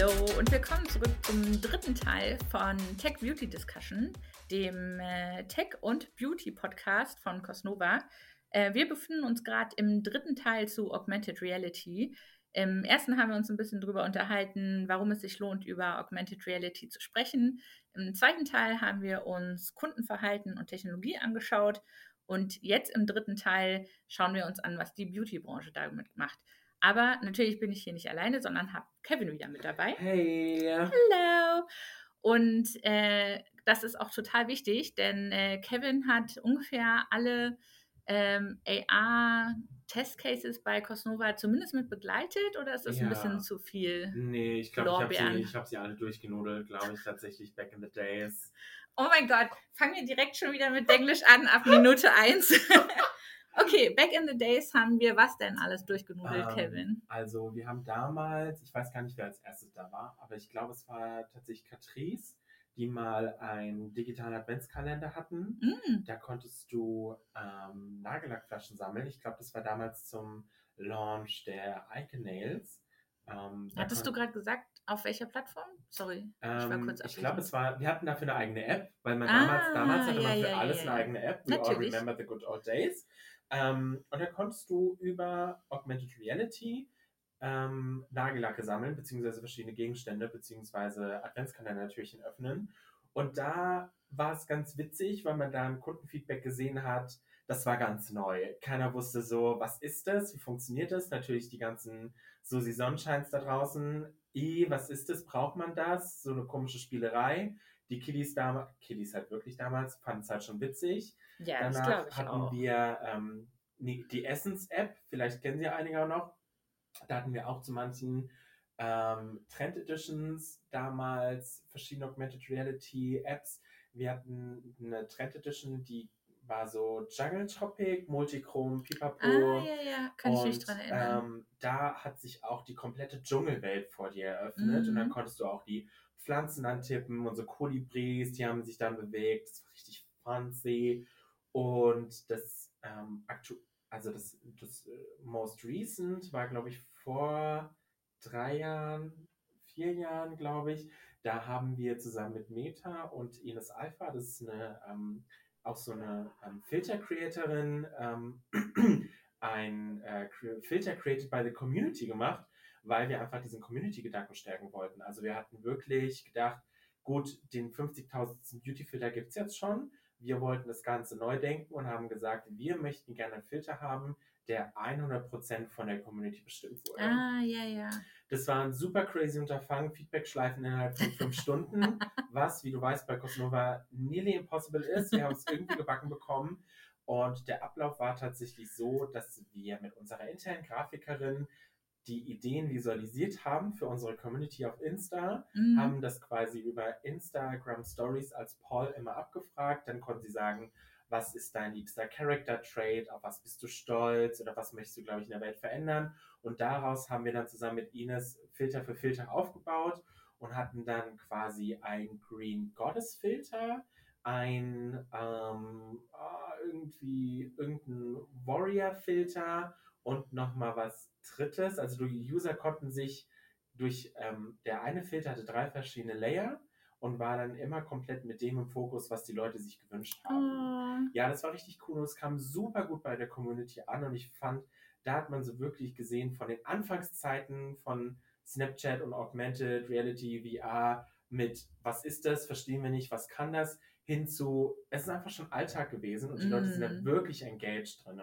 Hallo und willkommen zurück zum dritten Teil von Tech Beauty Discussion, dem äh, Tech und Beauty Podcast von Cosnova. Äh, wir befinden uns gerade im dritten Teil zu Augmented Reality. Im ersten haben wir uns ein bisschen darüber unterhalten, warum es sich lohnt, über Augmented Reality zu sprechen. Im zweiten Teil haben wir uns Kundenverhalten und Technologie angeschaut. Und jetzt im dritten Teil schauen wir uns an, was die Beauty-Branche damit macht. Aber natürlich bin ich hier nicht alleine, sondern habe Kevin wieder mit dabei. Hey. Hallo. Und äh, das ist auch total wichtig, denn äh, Kevin hat ungefähr alle ähm, AR-Testcases bei Cosnova zumindest mit begleitet oder ist das Ja. ein bisschen zu viel? Nee, ich glaube, ich habe sie, ich hab sie alle durchgenudelt, glaube ich, tatsächlich back in the days. Oh mein Gott, fangen wir direkt schon wieder mit Englisch an, ab Minute 1. okay, back in the days haben wir was denn alles durchgenudelt, Ähm, Kevin? Also, wir haben damals, ich weiß gar nicht, wer als erstes da war, aber ich glaube, es war tatsächlich Catrice, die mal einen digitalen Adventskalender hatten. Mm, Da konntest du ähm, Nagellackflaschen sammeln. Ich glaube, das war damals zum Launch der Icon Nails. Ähm, hattest du gerade gesagt, auf welcher Plattform? Sorry, ich war Ähm, kurz ich glaube, abwesend. es war, wir hatten dafür eine eigene App, weil man Ah, damals, damals hatte ja, man für ja, alles ja, eine eigene App. We all Natürlich. remember the good old days. Ähm, und da konntest du über Augmented Reality ähm, Nagellacke sammeln, beziehungsweise verschiedene Gegenstände, beziehungsweise Adventskalendertürchen öffnen. Und da war es ganz witzig, weil man da im Kundenfeedback gesehen hat, das war ganz neu. Keiner wusste so, was ist das, wie funktioniert das? Natürlich die ganzen Susi Sonnenscheins da draußen. I, was ist das? Braucht man das? So eine komische Spielerei. Die Kiddies damals, Kiddies halt wirklich damals, fanden es halt schon witzig. Ja, das Danach glaube ich hatten auch. wir ähm, die die Essence-App, vielleicht kennen sie einige auch noch. Da hatten wir auch zu manchen ähm, Trend Editions damals verschiedene Augmented Reality Apps. Wir hatten eine Trend Edition, die war so Jungle Topic, Multichrom, Pipapo. Ah, ja, ja, kann ich mich Und, dran erinnern. Ähm, da hat sich auch die komplette Dschungelwelt vor dir eröffnet und dann Mhm. konntest du auch die Pflanzen antippen und so Kolibris, die haben sich dann bewegt. Das war richtig fancy. Und das ähm, aktu also das, das äh, most recent war, glaube ich, vor drei Jahren, vier Jahren, glaube ich. Da haben wir zusammen mit Meta und Ines Alpha, das ist eine ähm, auch so eine ähm, Filter-Creatorin, ähm, ein äh, Filter created by the Community gemacht, weil wir einfach diesen Community-Gedanken stärken wollten. Also wir hatten wirklich gedacht, gut, den 50.000. Beauty-Filter gibt es jetzt schon. Wir wollten das Ganze neu denken und haben gesagt, wir möchten gerne einen Filter haben, der 100% von der Community bestimmt wurde. Ah, ja, ja. Das war ein super crazy Unterfangen, Feedback-Schleifen innerhalb von fünf Stunden, was, wie du weißt, bei Cosnova nearly impossible ist. Wir haben es irgendwie gebacken bekommen. Und der Ablauf war tatsächlich so, dass wir mit unserer internen Grafikerin die Ideen visualisiert haben für unsere Community auf Insta, Mhm. haben das quasi über Instagram Stories als Poll immer abgefragt. Dann konnten sie sagen, was ist dein liebster Character Trait, auf was bist du stolz oder was möchtest du, glaube ich, in der Welt verändern. Und daraus haben wir dann zusammen mit Ines Filter für Filter aufgebaut und hatten dann quasi ein Green Goddess Filter, ein ähm, ah, irgendwie irgendein Warrior Filter und nochmal was Drittes. Also die User konnten sich durch, ähm, der eine Filter hatte drei verschiedene Layer und war dann immer komplett mit dem im Fokus, was die Leute sich gewünscht haben. Oh. Ja, das war richtig cool und es kam super gut bei der Community an und ich fand, da hat man so wirklich gesehen von den Anfangszeiten von Snapchat und Augmented Reality VR mit was ist das, verstehen wir nicht, was kann das, hin zu, es ist einfach schon Alltag gewesen und die Leute sind da Mm. wirklich engaged drin.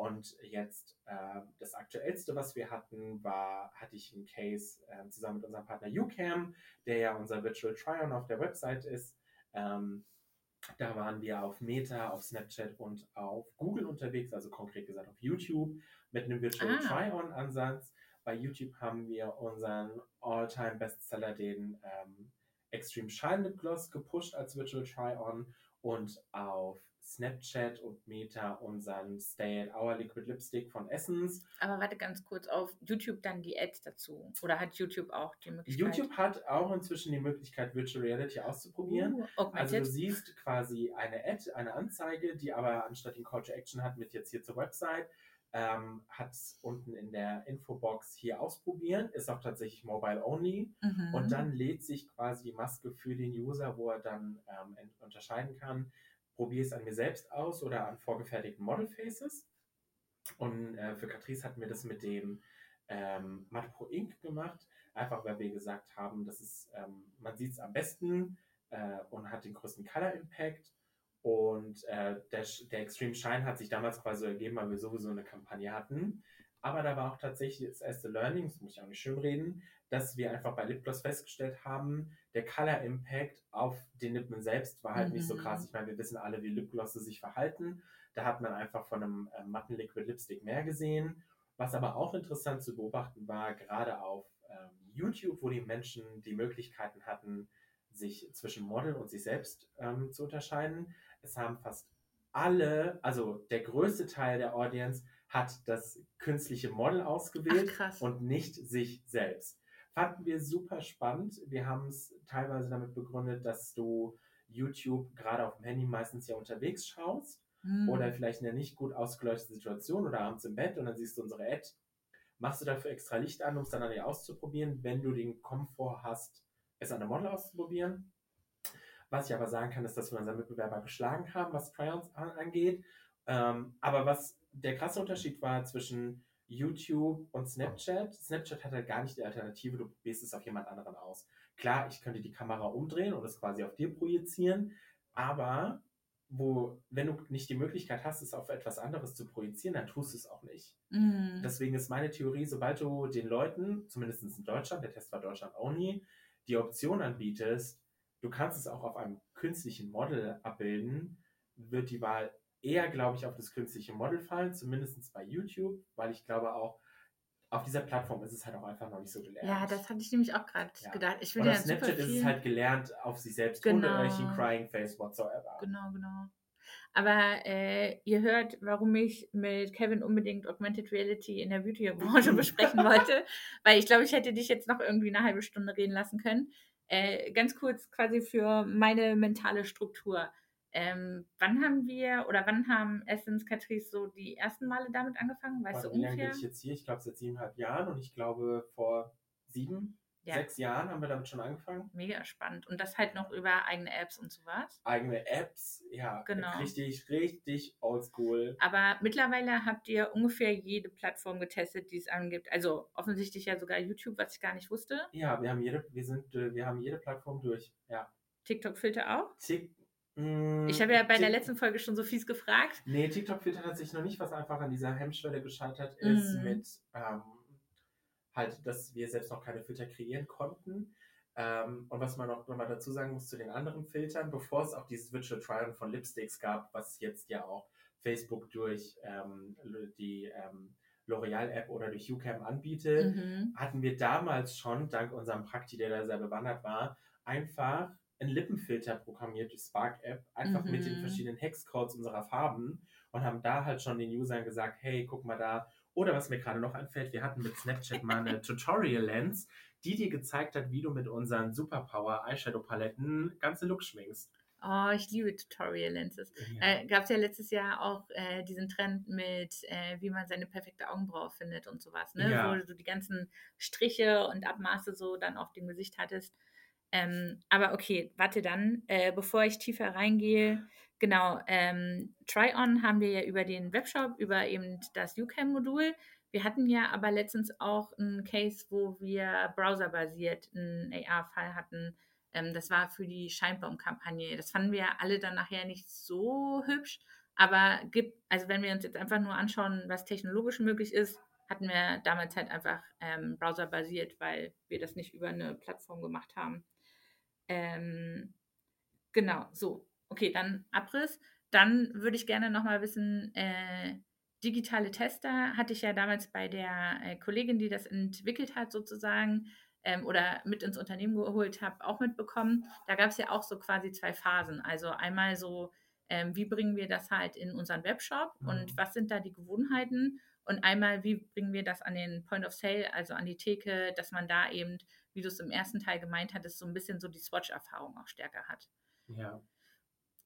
Und jetzt äh, das aktuellste, was wir hatten, war, hatte ich einen Case äh, zusammen mit unserem Partner UCAM, der ja unser Virtual Try-On auf der Website ist. Ähm, da waren wir auf Meta, auf Snapchat und auf Google unterwegs, also konkret gesagt auf YouTube mit einem Virtual Ah. Try-On-Ansatz. Bei YouTube haben wir unseren All-Time-Bestseller, den ähm, Extreme Shine Lip Gloss, gepusht als Virtual Try-On und auf Snapchat und Meta unseren Stay at Our Liquid Lipstick von Essence. Aber warte ganz kurz auf YouTube dann die Ads dazu. Oder hat YouTube auch die Möglichkeit? YouTube hat auch inzwischen die Möglichkeit, Virtual Reality auszuprobieren. Uh, Also augmented. du siehst quasi eine Ad, eine Anzeige, die aber anstatt den Call to Action hat mit jetzt hier zur Website, ähm, hat unten in der Infobox hier ausprobieren, ist auch tatsächlich mobile only Mhm. und dann lädt sich quasi die Maske für den User, wo er dann ähm, unterscheiden kann, probiere es an mir selbst aus oder an vorgefertigten Model Faces. Und äh, für Catrice hatten wir das mit dem ähm, Matte Pro Ink gemacht, einfach weil wir gesagt haben, das ist, ähm, man sieht es am besten äh, und hat den größten Color Impact. Und äh, der, der Extreme Shine hat sich damals quasi so ergeben, weil wir sowieso eine Kampagne hatten. Aber da war auch tatsächlich das erste Learning, das muss ich auch nicht schön reden, dass wir einfach bei Lipgloss festgestellt haben, der Color Impact auf den Lippen selbst war halt nicht so Mhm. krass. Ich meine, wir wissen alle, wie Lipglosse sich verhalten. Da hat man einfach von einem äh, matten Liquid Lipstick mehr gesehen. Was aber auch interessant zu beobachten war, gerade auf ähm, YouTube, wo die Menschen die Möglichkeiten hatten, sich zwischen Model und sich selbst ähm, zu unterscheiden. Es haben fast alle, also der größte Teil der Audience hat das künstliche Model Ach, ausgewählt krass. und nicht sich selbst. Fanden wir super spannend. Wir haben es teilweise damit begründet, dass du YouTube gerade auf dem Handy meistens ja unterwegs schaust Hm. oder vielleicht in einer nicht gut ausgeleuchteten Situation oder abends im Bett und dann siehst du unsere Ad. Machst du dafür extra Licht an, um es dann an dir auszuprobieren, wenn du den Komfort hast, es an einem Model auszuprobieren. Was ich aber sagen kann, ist, dass wir unseren Mitbewerber geschlagen haben, was Try-Ons an- angeht. Ähm, aber was der krasse Unterschied war zwischen YouTube und Snapchat, Snapchat hat halt gar nicht die Alternative, du probierst es auf jemand anderen aus. Klar, ich könnte die Kamera umdrehen und es quasi auf dir projizieren, aber wo, wenn du nicht die Möglichkeit hast, es auf etwas anderes zu projizieren, dann tust du es auch nicht. Mhm. Deswegen ist meine Theorie, sobald du den Leuten, zumindest in Deutschland, der Test war Deutschland only, die Option anbietest, du kannst es auch auf einem künstlichen Model abbilden, wird die Wahl eher, glaube ich, auf das künstliche Model fallen, zumindest bei YouTube, weil ich glaube auch, auf dieser Plattform ist es halt auch einfach noch nicht so gelernt. ja, das hatte ich nämlich auch gerade Ja. gedacht. Ich finde ja Snapchat ist es halt gelernt auf sich selbst, Genau. ohne irgendwelchen Crying Face whatsoever. Genau, genau. Aber äh, ihr hört, warum ich mit Kevin unbedingt Augmented Reality in der Beauty-Branche besprechen wollte, weil ich glaube, ich hätte dich jetzt noch irgendwie eine halbe Stunde reden lassen können. Äh, ganz kurz quasi für meine mentale Struktur. Ähm, wann haben wir oder wann haben Essence Catrice so die ersten Male damit angefangen? Weißt Warte, du wie lange ungefähr? bin ich jetzt hier? Ich glaube seit siebeneinhalb Jahren und ich glaube vor sieben, Ja. sechs Jahren haben wir damit schon angefangen. Mega spannend. Und das halt noch über eigene Apps und sowas. Eigene Apps, ja, Genau. richtig, richtig oldschool. Aber mittlerweile habt ihr ungefähr jede Plattform getestet, die es angibt. Also offensichtlich ja sogar YouTube, was ich gar nicht wusste. Ja, wir haben jede, wir sind, äh, wir haben jede Plattform durch. Ja. TikTok-Filter auch. Tick, Ich habe ja bei der letzten Folge schon so fies gefragt. Nee, TikTok-Filter hat sich noch nicht, was einfach an dieser Hemmschwelle gescheitert ist, Mhm. mit ähm, halt, dass wir selbst noch keine Filter kreieren konnten. Ähm, und was man noch nochmal dazu sagen muss zu den anderen Filtern, bevor es auch dieses Virtual Try-On von Lipsticks gab, was jetzt ja auch Facebook durch ähm, die ähm, L'Oreal-App oder durch UCAM anbietet, Mhm. hatten wir damals schon, dank unserem Prakti, der da sehr bewandert war, einfach einen Lippenfilter programmiert durch Spark-App, einfach mit den Mhm. verschiedenen Hexcodes unserer Farben und haben da halt schon den Usern gesagt, hey, guck mal da. Oder was mir gerade noch anfällt, wir hatten mit Snapchat mal eine Tutorial-Lens, die dir gezeigt hat, wie du mit unseren Superpower Eyeshadow-Paletten ganze Look schminkst. Oh, ich liebe Tutorial Lenses. Ja. Äh, Gab es ja letztes Jahr auch äh, diesen Trend mit, äh, wie man seine perfekte Augenbraue findet und sowas, ne? Ja. Wo du die ganzen Striche und Abmaße so dann auf dem Gesicht hattest. Ähm, aber okay, warte dann, äh, bevor ich tiefer reingehe. Genau, ähm, Try-On haben wir ja über den Webshop, über eben das UCAM-Modul. Wir hatten ja aber letztens auch einen Case, wo wir browserbasiert einen AR-Fall hatten. Ähm, das war für die Scheinbaum-Kampagne. Das fanden wir alle dann nachher nicht so hübsch. Aber gibt, also wenn wir uns jetzt einfach nur anschauen, was technologisch möglich ist, hatten wir damals halt einfach ähm, browserbasiert, weil wir das nicht über eine Plattform gemacht haben. Ähm, genau, so. Okay, dann Abriss. Dann würde ich gerne nochmal wissen, äh, digitale Tester hatte ich ja damals bei der äh, Kollegin, die das entwickelt hat, sozusagen, ähm, oder mit ins Unternehmen geholt habe, auch mitbekommen. Da gab es ja auch so quasi zwei Phasen. Also einmal so, ähm, wie bringen wir das halt in unseren Webshop und Mhm. was sind da die Gewohnheiten? Und einmal, wie bringen wir das an den Point of Sale, also an die Theke, dass man da eben, wie du es im ersten Teil gemeint hattest, so ein bisschen so die Swatch-Erfahrung auch stärker hat. ja.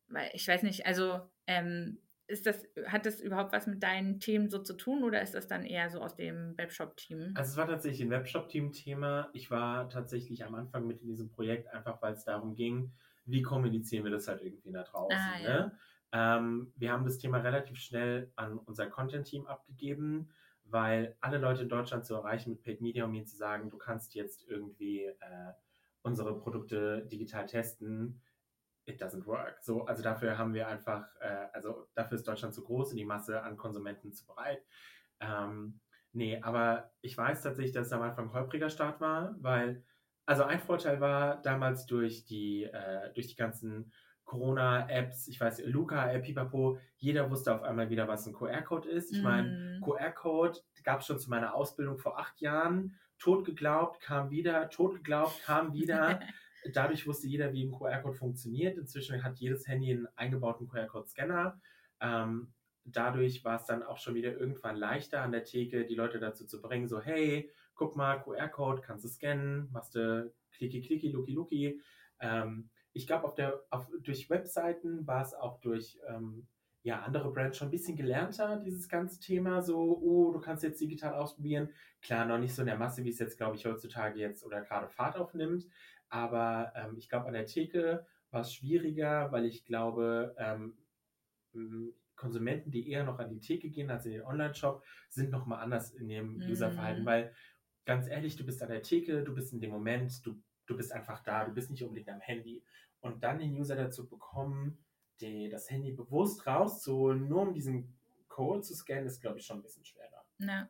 Weil ich weiß nicht, also ähm, ist das, hat das überhaupt was mit deinen Themen so zu tun oder ist das dann eher so aus dem Webshop-Team? Also es war tatsächlich ein Webshop-Team-Thema. Ich war tatsächlich am Anfang mit in diesem Projekt, einfach weil es darum ging, wie kommunizieren wir das halt irgendwie nach draußen. Ah, ja. ne? Ähm, wir haben das Thema relativ schnell an unser Content-Team abgegeben, weil alle Leute in Deutschland zu erreichen mit Paid Media, um ihnen zu sagen, du kannst jetzt irgendwie äh, unsere Produkte digital testen, it doesn't work. So, also dafür haben wir einfach, äh, also dafür ist Deutschland zu groß und die Masse an Konsumenten zu breit. Ähm, nee, aber ich weiß tatsächlich, dass es am Anfang ein holpriger Start war, weil, also ein Vorteil war damals durch die, äh, durch die ganzen Corona-Apps, ich weiß, Luca, App, Pipapo, jeder wusste auf einmal wieder, was ein QR-Code ist. Ich meine, mm. QR-Code gab es schon zu meiner Ausbildung vor acht Jahren. Tot geglaubt, kam wieder, tot geglaubt, kam wieder. Dadurch wusste jeder, wie ein QR-Code funktioniert. Inzwischen hat jedes Handy einen eingebauten QR-Code-Scanner. Ähm, dadurch war es dann auch schon wieder irgendwann leichter an der Theke, die Leute dazu zu bringen, so, hey, guck mal, QR-Code, kannst du scannen, machst du klicki, klicki, luki, luki. Ähm, ich glaube, auf auf, durch Webseiten war es auch durch ähm, ja, andere Brands schon ein bisschen gelernter, dieses ganze Thema. So, oh, du kannst jetzt digital ausprobieren. Klar, noch nicht so in der Masse, wie es jetzt, glaube ich, heutzutage jetzt oder gerade Fahrt aufnimmt. Aber ähm, ich glaube, an der Theke war es schwieriger, weil ich glaube, ähm, Konsumenten, die eher noch an die Theke gehen als in den Online-Shop, sind nochmal anders in ihrem mhm. Userverhalten. Weil ganz ehrlich, du bist an der Theke, du bist in dem Moment, du, du bist einfach da, du bist nicht unbedingt am Handy. Und dann den User dazu bekommen, die, das Handy bewusst rauszuholen, nur um diesen Code zu scannen, ist, glaube ich, schon ein bisschen schwerer. Ja,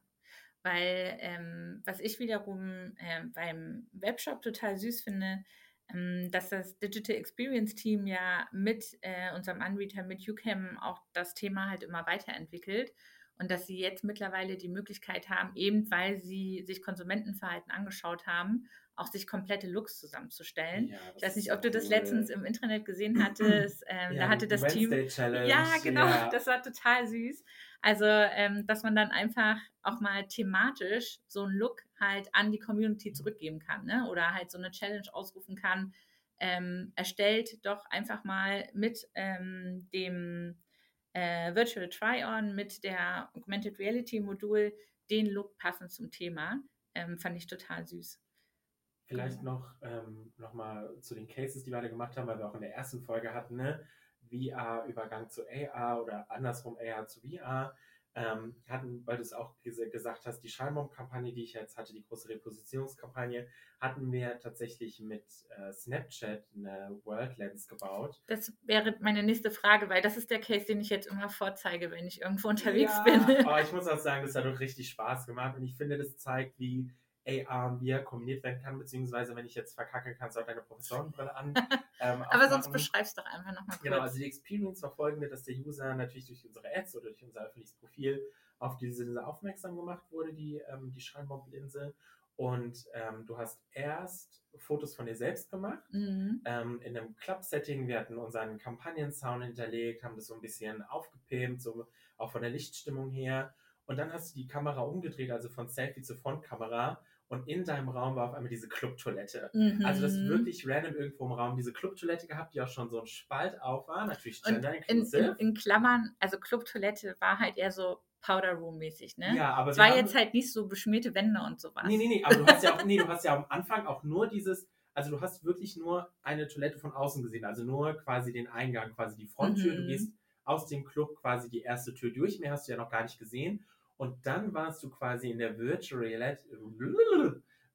weil ähm, was ich wiederum äh, beim Webshop total süß finde, ähm, dass das Digital Experience Team ja mit äh, unserem Anbieter, mit UCAM auch das Thema halt immer weiterentwickelt und dass sie jetzt mittlerweile die Möglichkeit haben, eben weil sie sich Konsumentenverhalten angeschaut haben auch sich komplette Looks zusammenzustellen. Ja, ich weiß nicht, ob du das letztens im Internet gesehen hattest. Ähm, ja, da hatte das Team. Ja, genau, ja. das war total süß. Also, ähm, dass man dann einfach auch mal thematisch so einen Look halt an die Community zurückgeben kann, ne? Oder halt so eine Challenge ausrufen kann. Ähm, erstellt doch einfach mal mit ähm, dem äh, Virtual Try-On, mit der Augmented Reality Modul den Look passend zum Thema. Ähm, fand ich total süß. Vielleicht genau. noch, ähm, noch mal zu den Cases, die wir alle gemacht haben, weil wir auch in der ersten Folge hatten, ne? VR-Übergang zu AR oder andersrum AR zu VR. Ähm, hatten, weil du es auch gesagt hast, die Schallbaum-Kampagne, die ich jetzt hatte, die große Repositionierungskampagne, hatten wir tatsächlich mit äh, Snapchat eine World Lens gebaut. Das wäre meine nächste Frage, weil das ist der Case, den ich jetzt immer vorzeige, wenn ich irgendwo unterwegs ja, bin. Aber ich muss auch sagen, das hat doch richtig Spaß gemacht und ich finde, das zeigt, wie AR und VR kombiniert werden kann, beziehungsweise wenn ich jetzt verkacke, kannst du auch deine Professorenbrille an. Ähm, Aber sonst beschreibst doch einfach nochmal. Genau, also die Experience war folgende, dass der User natürlich durch unsere Ads oder durch unser öffentliches Profil auf diese Linse aufmerksam gemacht wurde, die, ähm, die Scheinbaumlinse. Und ähm, du hast erst Fotos von dir selbst gemacht, mhm. ähm, in einem Club-Setting. Wir hatten unseren Kampagnen-Sound hinterlegt, haben das so ein bisschen aufgepimpt, so auch von der Lichtstimmung her. Und dann hast du die Kamera umgedreht, also von Selfie zur Frontkamera und in deinem Raum war auf einmal diese Clubtoilette. Mhm. Also das wirklich random irgendwo im Raum diese Clubtoilette gehabt, die auch schon so ein Spalt auf war, natürlich gender. In, in, in, Klammern, also Clubtoilette war halt eher so Powder Room mäßig, ne? Ja, aber es war haben, jetzt halt nicht so beschmierte Wände und sowas. Nee, nee, nee, aber du hast ja auch, nee, du hast ja am Anfang auch nur dieses, also du hast wirklich nur eine Toilette von außen gesehen, also nur quasi den Eingang, quasi die Fronttür, mhm. du gehst aus dem Club quasi die erste Tür durch, mehr hast du ja noch gar nicht gesehen und dann warst du quasi in der Virtual Reality,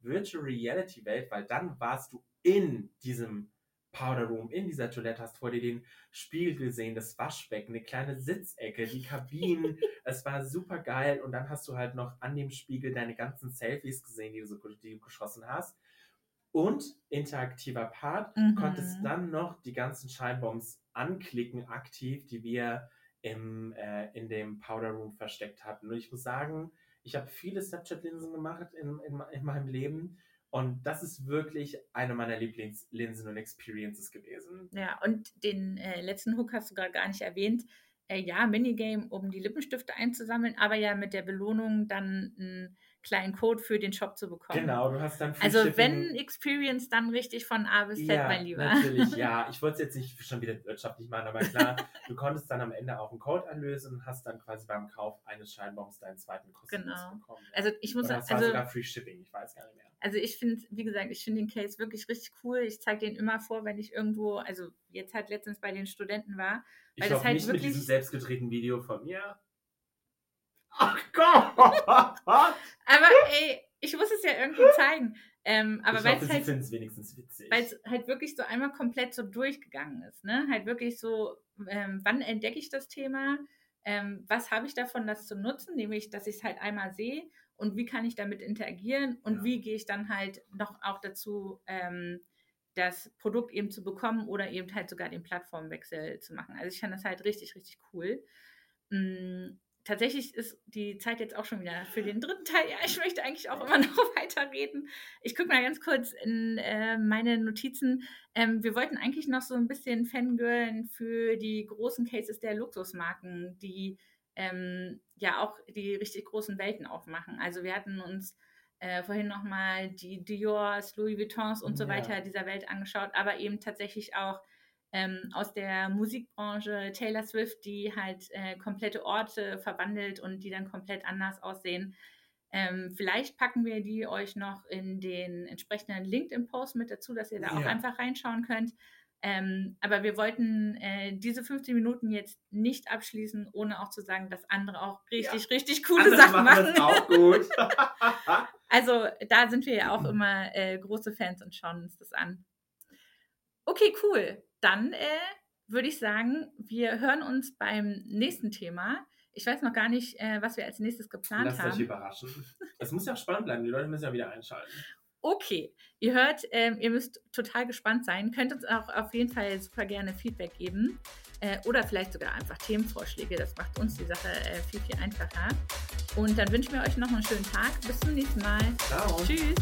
Virtual Reality Welt, weil dann warst du in diesem Powder Room, in dieser Toilette, hast vor dir den Spiegel gesehen, das Waschbecken, eine kleine Sitzecke, die Kabinen. es war super geil. Und dann hast du halt noch an dem Spiegel deine ganzen Selfies gesehen, die du, so, die du geschossen hast. Und interaktiver Part, mhm. konntest dann noch die ganzen Scheinbombs anklicken aktiv, die wir im, äh, in dem Powder Room versteckt hatten. Und ich muss sagen, ich habe viele Snapchat-Linsen gemacht in, in, in, meinem Leben. Und das ist wirklich eine meiner Lieblingslinsen und Experiences gewesen. Ja, und den äh, letzten Hook hast du gerade gar nicht erwähnt. Äh, ja, Minigame, um die Lippenstifte einzusammeln, aber ja mit der Belohnung dann ein kleinen Code für den Shop zu bekommen. Genau, du hast dann Free Also Shipping. wenn Experience, dann richtig von A bis Z, ja, mein Lieber. natürlich, ja. Ich wollte es jetzt nicht schon wieder wirtschaftlich machen, aber klar, du konntest dann am Ende auch einen Code einlösen und hast dann quasi beim Kauf eines Scheinbaums deinen zweiten kostenlos Genau. bekommen. Also ich muss Oder das war also, sogar Free Shipping, ich weiß gar nicht mehr. also ich finde, wie gesagt, ich finde den Case wirklich richtig cool. Ich zeige den immer vor, wenn ich irgendwo, also jetzt halt letztens bei den Studenten war. Ich Weil das hoffe halt nicht mit wirklich- diesem selbstgedrehten Video von mir. Ach Gott! Aber ey, ich muss es ja irgendwie zeigen. Ähm, aber ich weil es halt finden es wenigstens witzig. weil es halt wirklich so einmal komplett so durchgegangen ist. Ne? Halt wirklich so, ähm, wann entdecke ich das Thema? Ähm, was habe ich davon, das zu nutzen? Nämlich, dass ich es halt einmal sehe und wie kann ich damit interagieren und Ja. wie gehe ich dann halt noch auch dazu, ähm, das Produkt eben zu bekommen oder eben halt sogar den Plattformwechsel zu machen. Also ich fand das halt richtig, richtig cool. Tatsächlich ist die Zeit jetzt auch schon wieder für den dritten Teil. Ja, ich möchte eigentlich auch immer noch weiterreden. Ich gucke mal ganz kurz in äh, meine Notizen. Ähm, wir wollten eigentlich noch so ein bisschen fangirlen für die großen Cases der Luxusmarken, die ähm, ja auch die richtig großen Welten aufmachen. Also wir hatten uns äh, vorhin nochmal die Diors, Louis Vuittons und so Ja. weiter dieser Welt angeschaut, aber eben tatsächlich auch ähm, aus der Musikbranche Taylor Swift, die halt äh, komplette Orte verwandelt und die dann komplett anders aussehen. Ähm, vielleicht packen wir die euch noch in den entsprechenden LinkedIn-Post mit dazu, dass ihr da auch Ja. einfach reinschauen könnt. Ähm, aber wir wollten äh, diese 15 Minuten jetzt nicht abschließen, ohne auch zu sagen, dass andere auch richtig, richtig coole Andere Sachen machen machen. auch gut. Also da sind wir ja auch immer äh, große Fans und schauen uns das an. Okay, cool. Dann äh, würde ich sagen, wir hören uns beim nächsten Thema. Ich weiß noch gar nicht, äh, was wir als nächstes geplant Lasst euch haben. überraschen. Es muss ja auch spannend bleiben. Die Leute müssen ja wieder einschalten. Okay, ihr hört, ähm, ihr müsst total gespannt sein. Könnt uns auch auf jeden Fall super gerne Feedback geben. Äh, oder vielleicht sogar einfach Themenvorschläge. Das macht uns die Sache äh, viel, viel einfacher. Und dann wünschen wir euch noch einen schönen Tag. Bis zum nächsten Mal. Ciao. Tschüss.